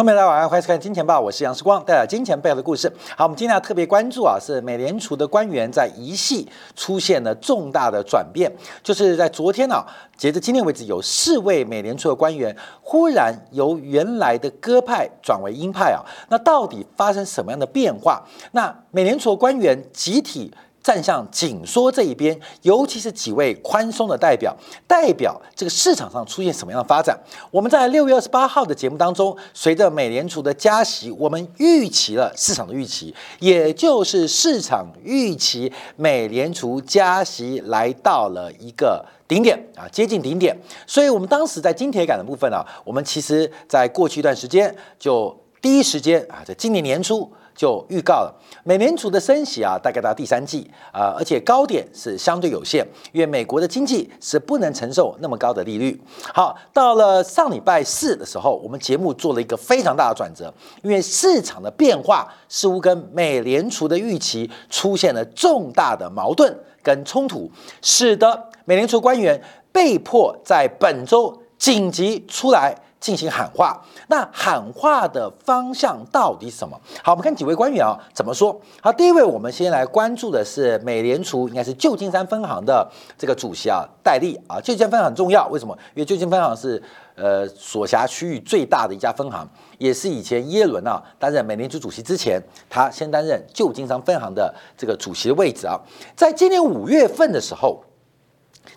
欢迎大家晚上欢迎收看《金钱报》，我是杨世光，带来金钱背后的故事。好，我们今天要特别关注啊，是美联储的官员在一系出现了重大的转变，就是在昨天啊，截至今天为止，有四位美联储的官员忽然由原来的鸽派转为鹰派啊，那到底发生什么样的变化？那美联储的官员集体。站向紧缩这一边，尤其是几位宽松的代表，代表这个市场上出现什么样的发展？我们在六月二十八号的节目当中，随着美联储的加息，我们预期了市场的预期，也就是市场预期美联储加息来到了一个顶点啊，接近顶点。所以，我们当时在金铁杆的部分啊，我们其实在过去一段时间就第一时间啊，在今年年初。就预告了，美联储的升息啊，大概到第三季啊，而且高点是相对有限，因为美国的经济是不能承受那么高的利率。好，到了上礼拜四的时候，我们节目做了一个非常大的转折，因为市场的变化似乎跟美联储的预期出现了重大的矛盾跟冲突，使得美联储官员被迫在本周紧急出来。进行喊话，那喊话的方向到底是什么？好，我们看几位官员啊怎么说。好，第一位，我们先来关注的是美联储，应该是旧金山分行的这个主席啊，戴利啊。旧金山分行很重要，为什么？因为旧金山分行是呃所辖区域最大的一家分行，也是以前耶伦啊担任美联储主席之前，他先担任旧金山分行的这个主席的位置啊。在今年五月份的时候，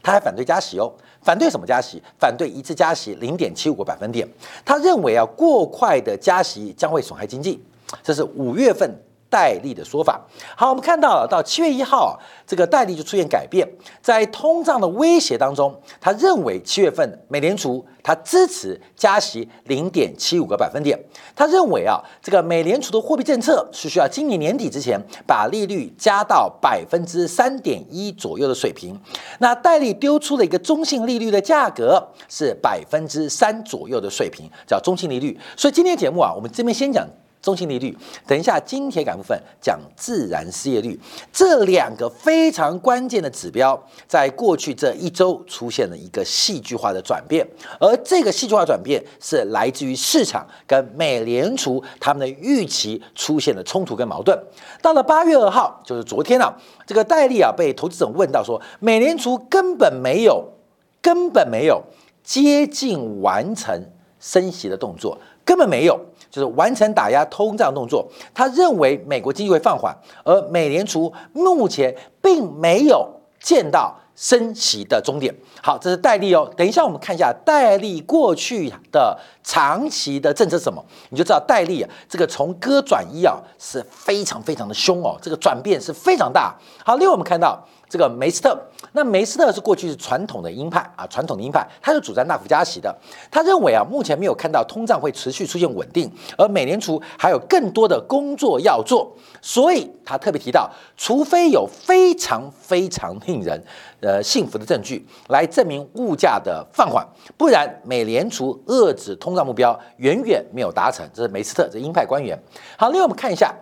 他还反对加息哦。反对什么加息？反对一次加息零点七五个百分点。他认为啊，过快的加息将会损害经济。这是五月份。戴利的说法，好，我们看到了到七月一号，这个戴利就出现改变，在通胀的威胁当中，他认为七月份美联储他支持加息零点七五个百分点，他认为啊，这个美联储的货币政策是需要今年年底之前把利率加到百分之三点一左右的水平。那戴利丢出了一个中性利率的价格是百分之三左右的水平，叫中性利率。所以今天节目啊，我们这边先讲。中性利率，等一下，金铁杆部分讲自然失业率，这两个非常关键的指标，在过去这一周出现了一个戏剧化的转变，而这个戏剧化转变是来自于市场跟美联储他们的预期出现了冲突跟矛盾。到了八月二号，就是昨天啊，这个戴利啊被投资者问到说，美联储根本没有根本没有接近完成升息的动作，根本没有。就是完成打压通胀动作，他认为美国经济会放缓，而美联储目前并没有见到升息的终点。好，这是戴利哦。等一下我们看一下戴利过去的长期的政策什么，你就知道戴利啊，这个从割转一啊是非常非常的凶哦，这个转变是非常大。好，另外我们看到。这个梅斯特，那梅斯特是过去是传统的鹰派啊，传统的鹰派，他是主张大幅加息的。他认为啊，目前没有看到通胀会持续出现稳定，而美联储还有更多的工作要做，所以他特别提到，除非有非常非常令人呃幸福的证据来证明物价的放缓，不然美联储遏制通胀目标远远没有达成。这是梅斯特这鹰派官员。好，另外我们看一下。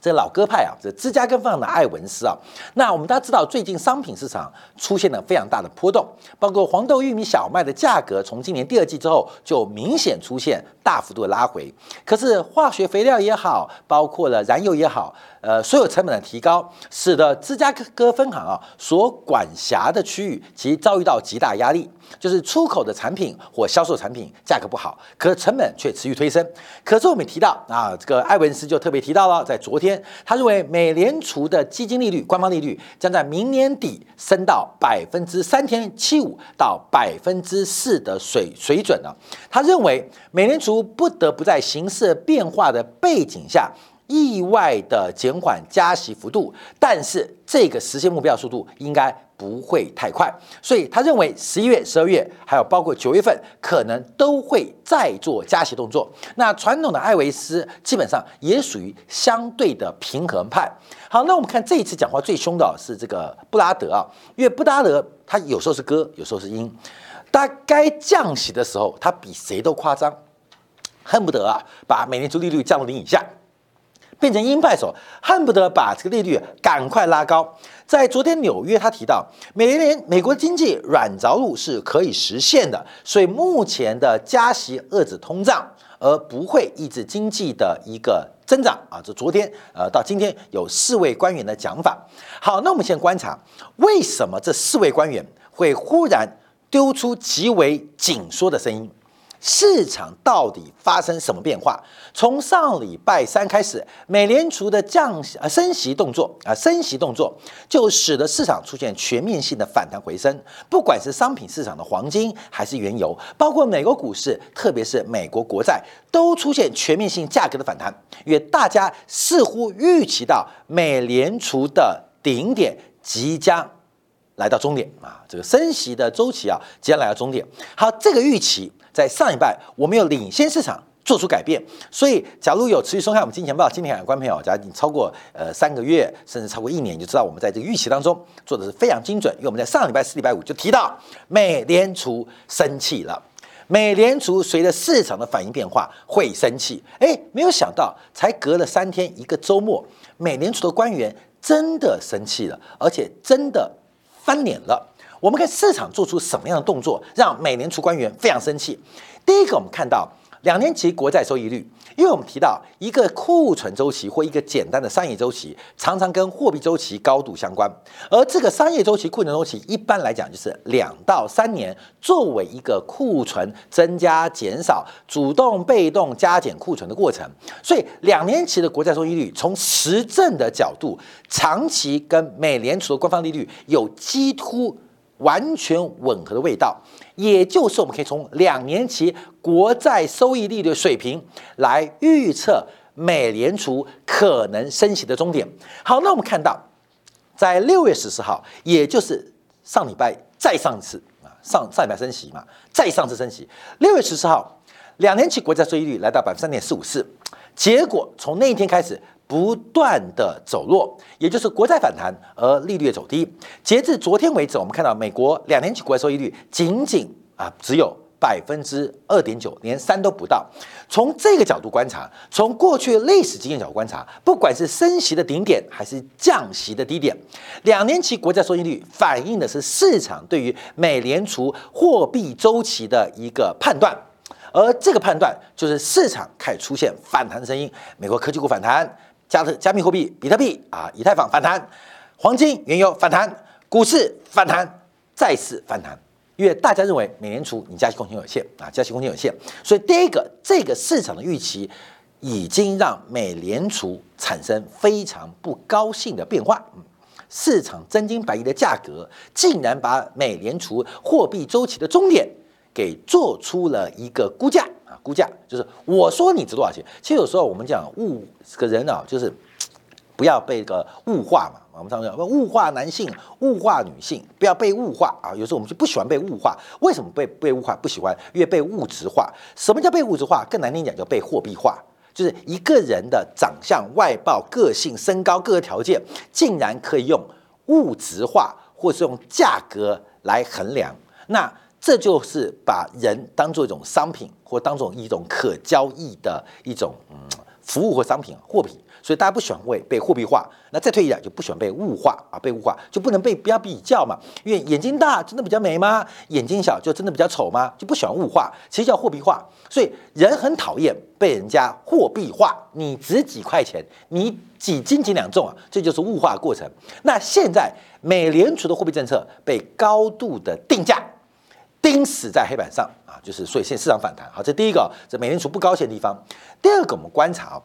这老鸽派啊，这芝加哥放的艾文斯啊，那我们大家知道，最近商品市场出现了非常大的波动，包括黄豆、玉米、小麦的价格，从今年第二季之后就明显出现大幅度的拉回。可是化学肥料也好，包括了燃油也好。呃，所有成本的提高，使得芝加哥分行啊所管辖的区域其遭遇到极大压力，就是出口的产品或销售产品价格不好，可成本却持续推升。可是我们提到啊，这个艾文斯就特别提到了，在昨天，他认为美联储的基金利率、官方利率将在明年底升到百分之三点七五到百分之四的水水准了。他认为美联储不得不在形势变化的背景下。意外的减缓加息幅度，但是这个实现目标速度应该不会太快，所以他认为十一月、十二月还有包括九月份可能都会再做加息动作。那传统的艾维斯基本上也属于相对的平衡派。好，那我们看这一次讲话最凶的是这个布拉德啊，因为布拉德他有时候是歌，有时候是音，他该降息的时候他比谁都夸张，恨不得啊把美联储利率降到零以下。变成鹰派手，恨不得把这个利率赶快拉高。在昨天纽约，他提到，美联美国经济软着陆是可以实现的，所以目前的加息遏制通胀，而不会抑制经济的一个增长啊。这昨天呃到今天有四位官员的讲法。好，那我们先观察为什么这四位官员会忽然丢出极为紧缩的声音。市场到底发生什么变化？从上礼拜三开始，美联储的降息啊升息动作啊升息动作，就使得市场出现全面性的反弹回升。不管是商品市场的黄金，还是原油，包括美国股市，特别是美国国债，都出现全面性价格的反弹。因为大家似乎预期到美联储的顶点即将来到终点啊，这个升息的周期啊即将来到终点。好，这个预期。在上一拜，我们有领先市场做出改变，所以假如有持续收看我们金钱报、金钱海观朋友，假如你超过呃三个月，甚至超过一年，你就知道我们在这个预期当中做的是非常精准。因为我们在上礼拜四、礼拜五就提到美联储生气了，美联储随着市场的反应变化会生气。哎，没有想到，才隔了三天一个周末，美联储的官员真的生气了，而且真的翻脸了。我们看市场做出什么样的动作，让美联储官员非常生气。第一个，我们看到两年期国债收益率，因为我们提到一个库存周期或一个简单的商业周期，常常跟货币周期高度相关。而这个商业周期、库存周期，一般来讲就是两到三年，作为一个库存增加、减少、主动、被动加减库存的过程。所以，两年期的国债收益率，从实证的角度，长期跟美联储的官方利率有几乎。完全吻合的味道，也就是我们可以从两年期国债收益率的水平来预测美联储可能升息的终点。好，那我们看到，在六月十四号，也就是上礼拜再上一次啊，上上礼拜升息嘛，再上次升息。六月十四号，两年期国债收益率来到百分之三点四五四，结果从那一天开始。不断的走弱，也就是国债反弹而利率走低。截至昨天为止，我们看到美国两年期国债收益率仅仅啊只有百分之二点九，连三都不到。从这个角度观察，从过去历史经验角度观察，不管是升息的顶点还是降息的低点，两年期国债收益率反映的是市场对于美联储货币周期的一个判断，而这个判断就是市场开始出现反弹的声音，美国科技股反弹。加特加密货币，比特币啊，以太坊反弹，黄金、原油反弹，股市反弹，再次反弹，因为大家认为美联储你加息空间有限啊，加息空间有限，所以第一个，这个市场的预期已经让美联储产生非常不高兴的变化。嗯，市场真金白银的价格竟然把美联储货币周期的终点给做出了一个估价。估价就是我说你值多少钱，其实有时候我们讲物这个人啊，就是不要被个物化嘛。我们常常讲物化男性、物化女性，不要被物化啊。有时候我们就不喜欢被物化，为什么被被物化不喜欢？因为被物质化。什么叫被物质化？更难听讲叫被货币化，就是一个人的长相、外貌、个性、身高各个条件，竟然可以用物质化，或是用价格来衡量。那这就是把人当做一种商品，或当做一种可交易的一种嗯服务或商品货品，所以大家不喜欢被被货币化。那再退一点，就不喜欢被物化啊，被物化就不能被不要比较嘛？因为眼睛大真的比较美吗？眼睛小就真的比较丑吗？就不喜欢物化，其实叫货币化。所以人很讨厌被人家货币化，你值几块钱，你几斤几两重啊？这就是物化过程。那现在美联储的货币政策被高度的定价。钉死在黑板上啊，就是所以现在市场反弹。好，这第一个，这美联储不高兴的地方。第二个，我们观察，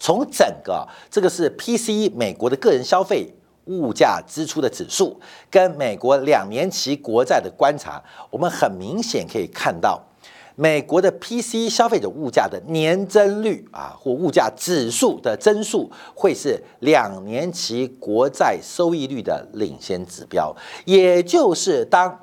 从整个这个是 PCE 美国的个人消费物价支出的指数，跟美国两年期国债的观察，我们很明显可以看到，美国的 PCE 消费者物价的年增率啊，或物价指数的增速，会是两年期国债收益率的领先指标，也就是当。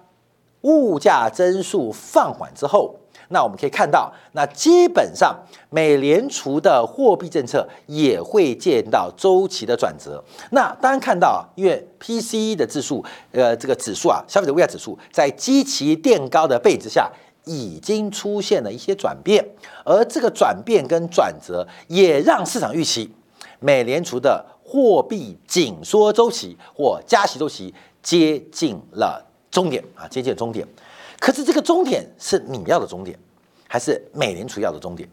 物价增速放缓之后，那我们可以看到，那基本上美联储的货币政策也会见到周期的转折。那当然看到，因为 PCE 的指数，呃，这个指数啊，消费者物价指数在基期垫高的背景之下，已经出现了一些转变，而这个转变跟转折也让市场预期美联储的货币紧缩周期或加息周期接近了。终点啊，接近终点。可是这个终点是你要的终点，还是美联储要的终点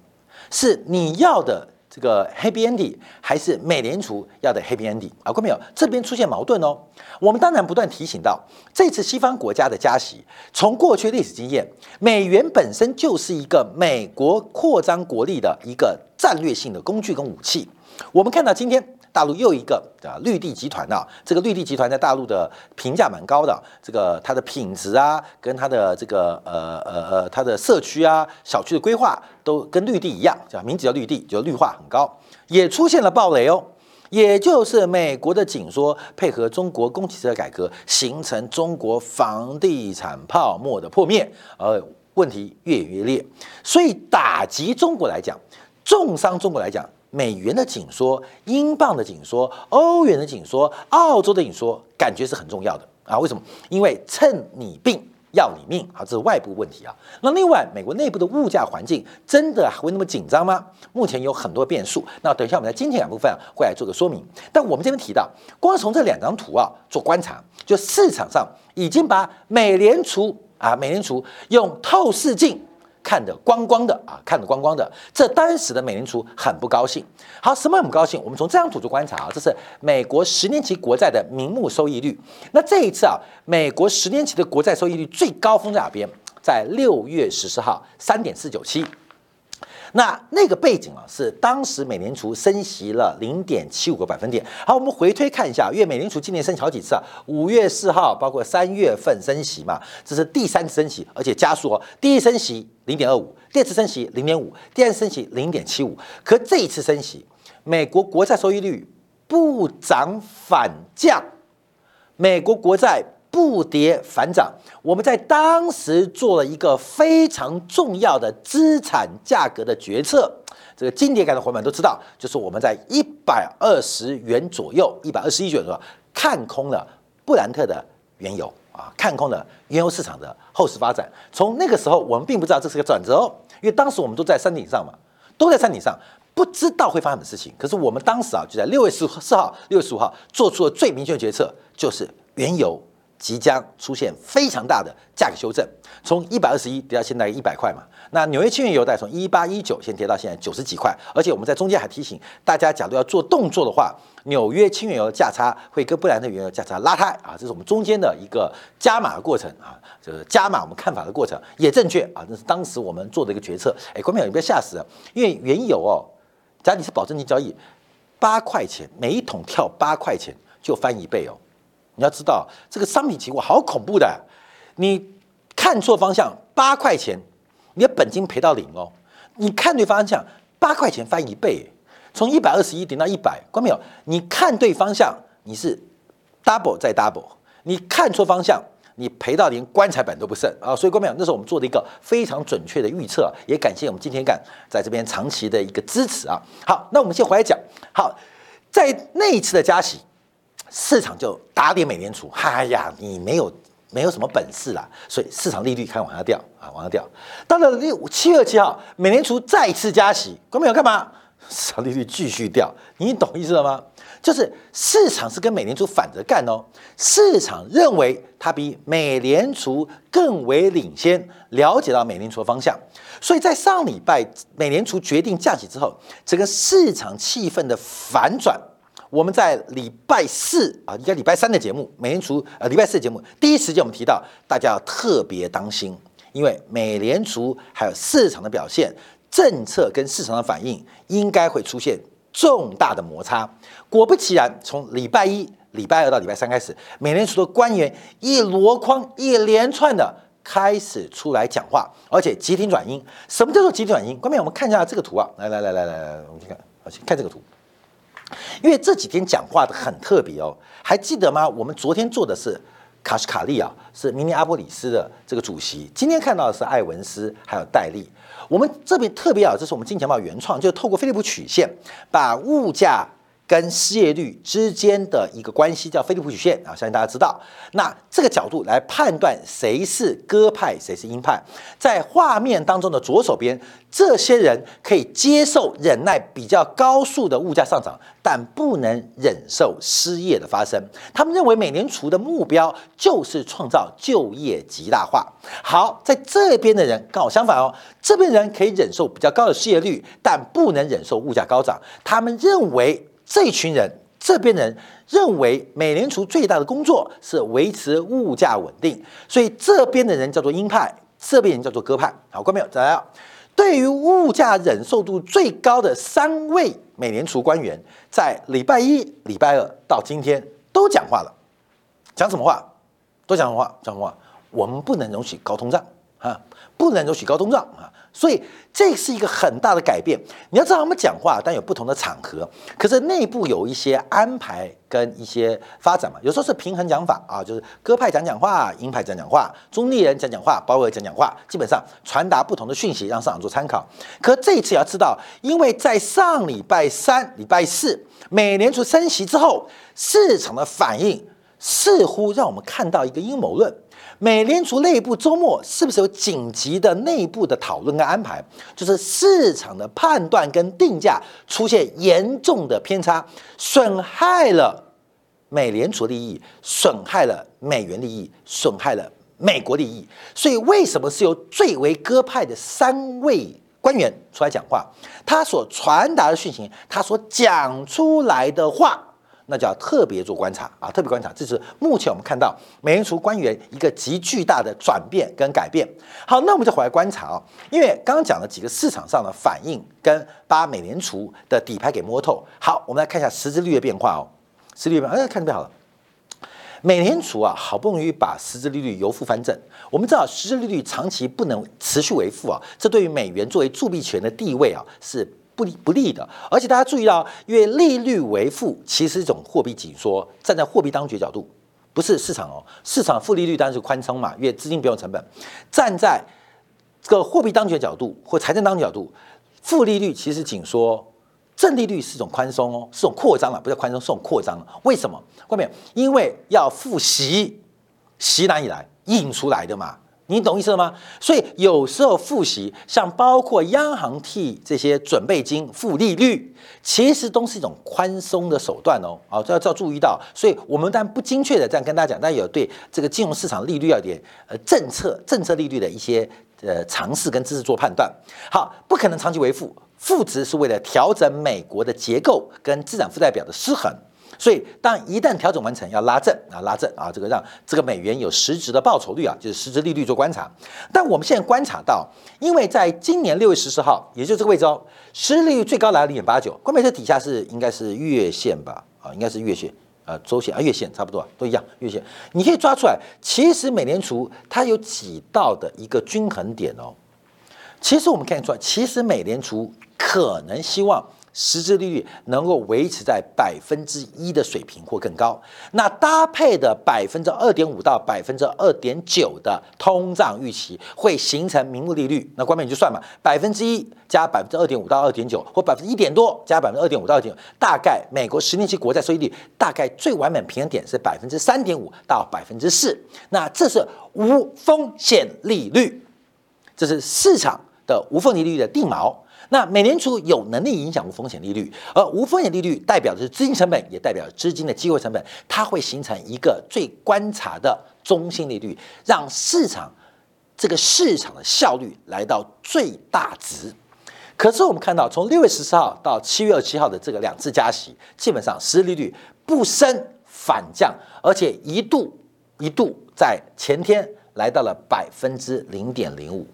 是你要的这个 Happy Ending，还是美联储要的 Happy Ending 啊？各位朋友，这边出现矛盾哦。我们当然不断提醒到，这次西方国家的加息，从过去历史经验，美元本身就是一个美国扩张国力的一个战略性的工具跟武器。我们看到今天。大陆又一个啊绿地集团啊，这个绿地集团在大陆的评价蛮高的，这个它的品质啊，跟它的这个呃呃呃它的社区啊、小区的规划都跟绿地一样，叫名字叫绿地，就绿化很高，也出现了暴雷哦，也就是美国的紧缩配合中国供给侧改革，形成中国房地产泡沫的破灭，而问题越演越烈，所以打击中国来讲，重伤中国来讲。美元的紧缩、英镑的紧缩、欧元的紧缩、澳洲的紧缩，感觉是很重要的啊？为什么？因为趁你病要你命啊，这是外部问题啊。那另外，美国内部的物价环境真的还会那么紧张吗？目前有很多变数。那等一下我们在今天两部分会来做个说明。但我们这边提到，光从这两张图啊做观察，就市场上已经把美联储啊，美联储用透视镜。看的光光的啊，看的光光的，这当时的美联储很不高兴。好，什么很不高兴？我们从这张图就观察啊，这是美国十年期国债的名目收益率。那这一次啊，美国十年期的国债收益率最高峰在哪边？在六月十四号，三点四九七。那那个背景啊，是当时美联储升息了零点七五个百分点。好，我们回推看一下，因为美联储今年升好几次啊，五月四号，包括三月份升息嘛，这是第三次升息，而且加速哦。第一升息零点二五，第二次升息零点五，第二次升息零点七五。可这一次升息，美国国债收益率不涨反降，美国国债。不跌反涨，我们在当时做了一个非常重要的资产价格的决策。这个经典感的伙伴都知道，就是我们在一百二十元左右，一百二十一元左右看空了布兰特的原油啊，看空了原油市场的后市发展。从那个时候，我们并不知道这是个转折哦，因为当时我们都在山顶上嘛，都在山顶上，不知道会发生什么事情。可是我们当时啊，就在六月十四号、六月十五号做出了最明确的决策，就是原油。即将出现非常大的价格修正，从一百二十一跌到现在一百块嘛。那纽约轻原油带从一八一九先跌到现在九十几块，而且我们在中间还提醒大家，假如要做动作的话，纽约轻原油价差会跟布兰特原油价差拉开啊，这是我们中间的一个加码的过程啊，就是加码我们看法的过程也正确啊，这是当时我们做的一个决策。哎，观众朋友你不要吓死，因为原油哦，假如你是保证金交易，八块钱每一桶跳八块钱就翻一倍哦。你要知道，这个商品期货好恐怖的，你看错方向，八块钱，你的本金赔到零哦。你看对方向，八块钱翻一倍，从一百二十一点到一百，关没有？你看对方向，你是 double 再 double，你看错方向，你赔到连棺材板都不剩啊！所以关没有？那是我们做的一个非常准确的预测，也感谢我们今天干在这边长期的一个支持啊。好，那我们先回来讲，好，在那一次的加息。市场就打脸美联储，哎呀，你没有没有什么本事啦，所以市场利率开始往下掉啊，往下掉。到了六七月七号，美联储再次加息，关没有干嘛？市场利率继续掉，你懂意思了吗？就是市场是跟美联储反着干哦。市场认为它比美联储更为领先，了解到美联储的方向，所以在上礼拜美联储决定降息之后，整个市场气氛的反转。我们在礼拜四啊，应该礼拜三的节目，美联储呃礼拜四的节目，第一时间我们提到，大家要特别当心，因为美联储还有市场的表现、政策跟市场的反应，应该会出现重大的摩擦。果不其然，从礼拜一、礼拜二到礼拜三开始，美联储的官员一箩筐、一连串的开始出来讲话，而且急停转阴。什么叫做急停转阴？关面我们看一下这个图啊，来来来来来来，我们去看，好，先看这个图。因为这几天讲话的很特别哦，还记得吗？我们昨天做的是卡什卡利啊，是明尼阿波里斯的这个主席。今天看到的是艾文斯还有戴利。我们这边特别啊，这是我们金钱豹原创，就透过菲利普曲线，把物价跟失业率之间的一个关系，叫菲利普曲线啊，相信大家知道。那这个角度来判断谁是鸽派，谁是鹰派，在画面当中的左手边，这些人可以接受忍耐比较高速的物价上涨，但不能忍受失业的发生。他们认为美联储的目标就是创造就业极大化。好，在这边的人刚好相反哦，这边人可以忍受比较高的失业率，但不能忍受物价高涨。他们认为这群人。这边人认为，美联储最大的工作是维持物价稳定，所以这边的人叫做鹰派，这边人叫做鸽派。好，关没有？再来，对于物价忍受度最高的三位美联储官员，在礼拜一、礼拜二到今天都讲话了，讲什么话？都讲什么话？讲什么话？我们不能容许高通胀啊，不能容许高通胀啊。所以这是一个很大的改变。你要知道，他们讲话，但有不同的场合，可是内部有一些安排跟一些发展嘛。有时候是平衡讲法啊，就是鸽派讲讲话，鹰派讲讲话，中立人讲讲话，包围讲讲话，基本上传达不同的讯息，让市场做参考。可这一次要知道，因为在上礼拜三、礼拜四，美联储升息之后，市场的反应似乎让我们看到一个阴谋论。美联储内部周末是不是有紧急的内部的讨论跟安排？就是市场的判断跟定价出现严重的偏差，损害了美联储利益，损害了美元利益，损害了美国利益。所以为什么是由最为鸽派的三位官员出来讲话？他所传达的讯息，他所讲出来的话。那就要特别做观察啊，特别观察，这是目前我们看到美联储官员一个极巨大的转变跟改变。好，那我们就回来观察啊，因为刚刚讲了几个市场上的反应，跟把美联储的底牌给摸透。好，我们来看一下实质利率的变化哦，实质利率变，哎，看这边好了。美联储啊，好不容易把实质利率由负翻正。我们知道实质利率长期不能持续为负啊，这对于美元作为铸币权的地位啊是。不利不利的，而且大家注意到，因为利率为负，其实一种货币紧缩。站在货币当局角度，不是市场哦，市场负利率当然是宽松嘛，因为资金不用成本。站在这个货币当局角度或财政当局角度，负利率其实紧缩，正利率是一种宽松哦，是种扩张了，不叫宽松，是种扩张了。为什么？后面因为要复习习哪里来？印出来的嘛。你懂意思了吗？所以有时候复习，像包括央行替这些准备金付利率，其实都是一种宽松的手段哦。啊，这要要注意到。所以我们当然不精确的这样跟大家讲，但有对这个金融市场利率要点呃政策政策利率的一些呃尝试跟知识做判断。好，不可能长期为负，负值是为了调整美国的结构跟资产负债表的失衡。所以，当一旦调整完成，要拉正啊，拉正啊，这个让这个美元有实质的报酬率啊，就是实质利率做观察。但我们现在观察到，因为在今年六月十四号，也就是这个位置哦，实质利率最高来到零点八九，关键这底下是应该是月线吧？啊，应该是月线啊，周线啊，月线差不多都一样，月线你可以抓出来。其实美联储它有几道的一个均衡点哦。其实我们看出来，其实美联储可能希望。实质利率能够维持在百分之一的水平或更高，那搭配的百分之二点五到百分之二点九的通胀预期，会形成名目利率。那关键你就算嘛，百分之一加百分之二点五到二点九，或百分之一点多加百分之二点五到二点九，大概美国十年期国债收益率大概最完美平衡点是百分之三点五到百分之四。那这是无风险利率，这是市场的无风险利率的定锚。那美联储有能力影响无风险利率，而无风险利率代表的是资金成本，也代表资金的机会成本，它会形成一个最观察的中性利率，让市场这个市场的效率来到最大值。可是我们看到，从六月十四号到七月二十七号的这个两次加息，基本上实际利率不升反降，而且一度一度在前天来到了百分之零点零五。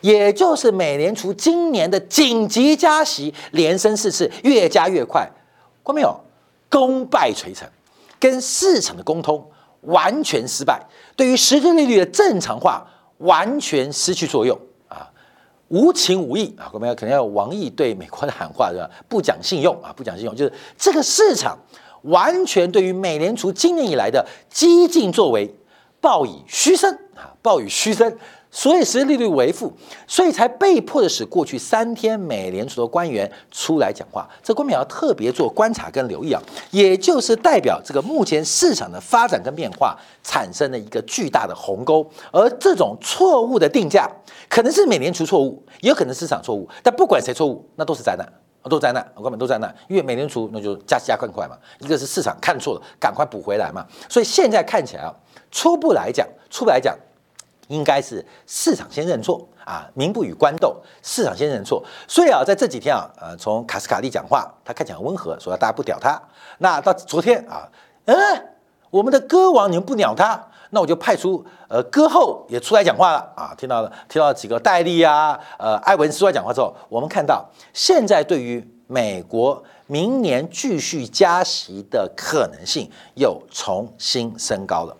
也就是美联储今年的紧急加息连升四次，越加越快，看没有？功败垂成，跟市场的沟通完全失败，对于实质利率的正常化完全失去作用啊！无情无义啊！我们要肯定要王毅对美国的喊话是吧？不讲信用啊！不讲信用，就是这个市场完全对于美联储今年以来的激进作为报以嘘声啊！报以嘘声。所以实际利率为负，所以才被迫的使过去三天美联储的官员出来讲话。这官员要特别做观察跟留意啊，也就是代表这个目前市场的发展跟变化产生了一个巨大的鸿沟，而这种错误的定价可能是美联储错误，也有可能市场错误，但不管谁错误，那都是灾难。都灾难，根本都灾难，因为美联储那就加息加更快嘛，一个是市场看错了，赶快补回来嘛，所以现在看起来啊，初步来讲，初步来讲，应该是市场先认错啊，民不与官斗，市场先认错，所以啊，在这几天啊，呃，从卡斯卡利讲话，他看起来很温和，说大家不屌他，那到昨天啊，嗯，我们的歌王你们不鸟他。那我就派出呃歌后也出来讲话了啊，听到了听到几个戴利啊，呃埃文斯出来讲话之后，我们看到现在对于美国明年继续加息的可能性又重新升高了。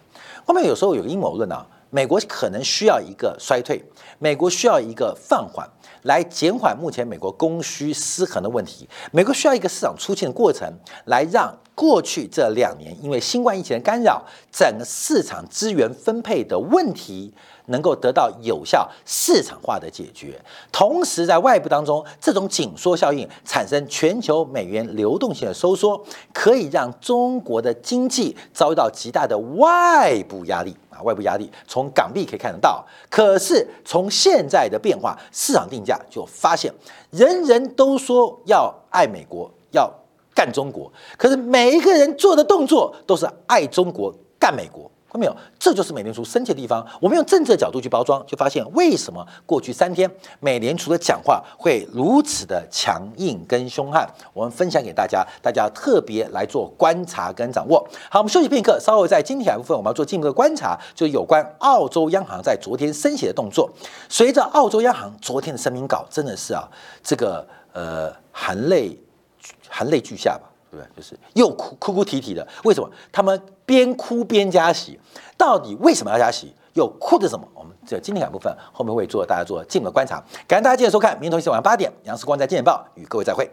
后面有时候有个阴谋论啊，美国可能需要一个衰退，美国需要一个放缓。来减缓目前美国供需失衡的问题，美国需要一个市场出现的过程，来让过去这两年因为新冠疫情的干扰，整个市场资源分配的问题能够得到有效市场化的解决。同时，在外部当中，这种紧缩效应产生全球美元流动性的收缩，可以让中国的经济遭遇到极大的外部压力。外部压力从港币可以看得到，可是从现在的变化，市场定价就发现，人人都说要爱美国，要干中国，可是每一个人做的动作都是爱中国，干美国。看到没有？这就是美联储生气的地方。我们用政策角度去包装，就发现为什么过去三天美联储的讲话会如此的强硬跟凶悍。我们分享给大家，大家特别来做观察跟掌握。好，我们休息片刻，稍后在今天部分我们要做进一步的观察，就有关澳洲央行在昨天升息的动作。随着澳洲央行昨天的声明稿，真的是啊，这个呃含泪含泪俱下吧。对，就是又哭哭哭啼啼的，为什么？他们边哭边加息，到底为什么要加息？又哭的什么？我们这今天两部分后面会做大家做进一步的观察。感谢大家今天收看，明天同一时间晚上八点，杨世光在《金钱报》与各位再会。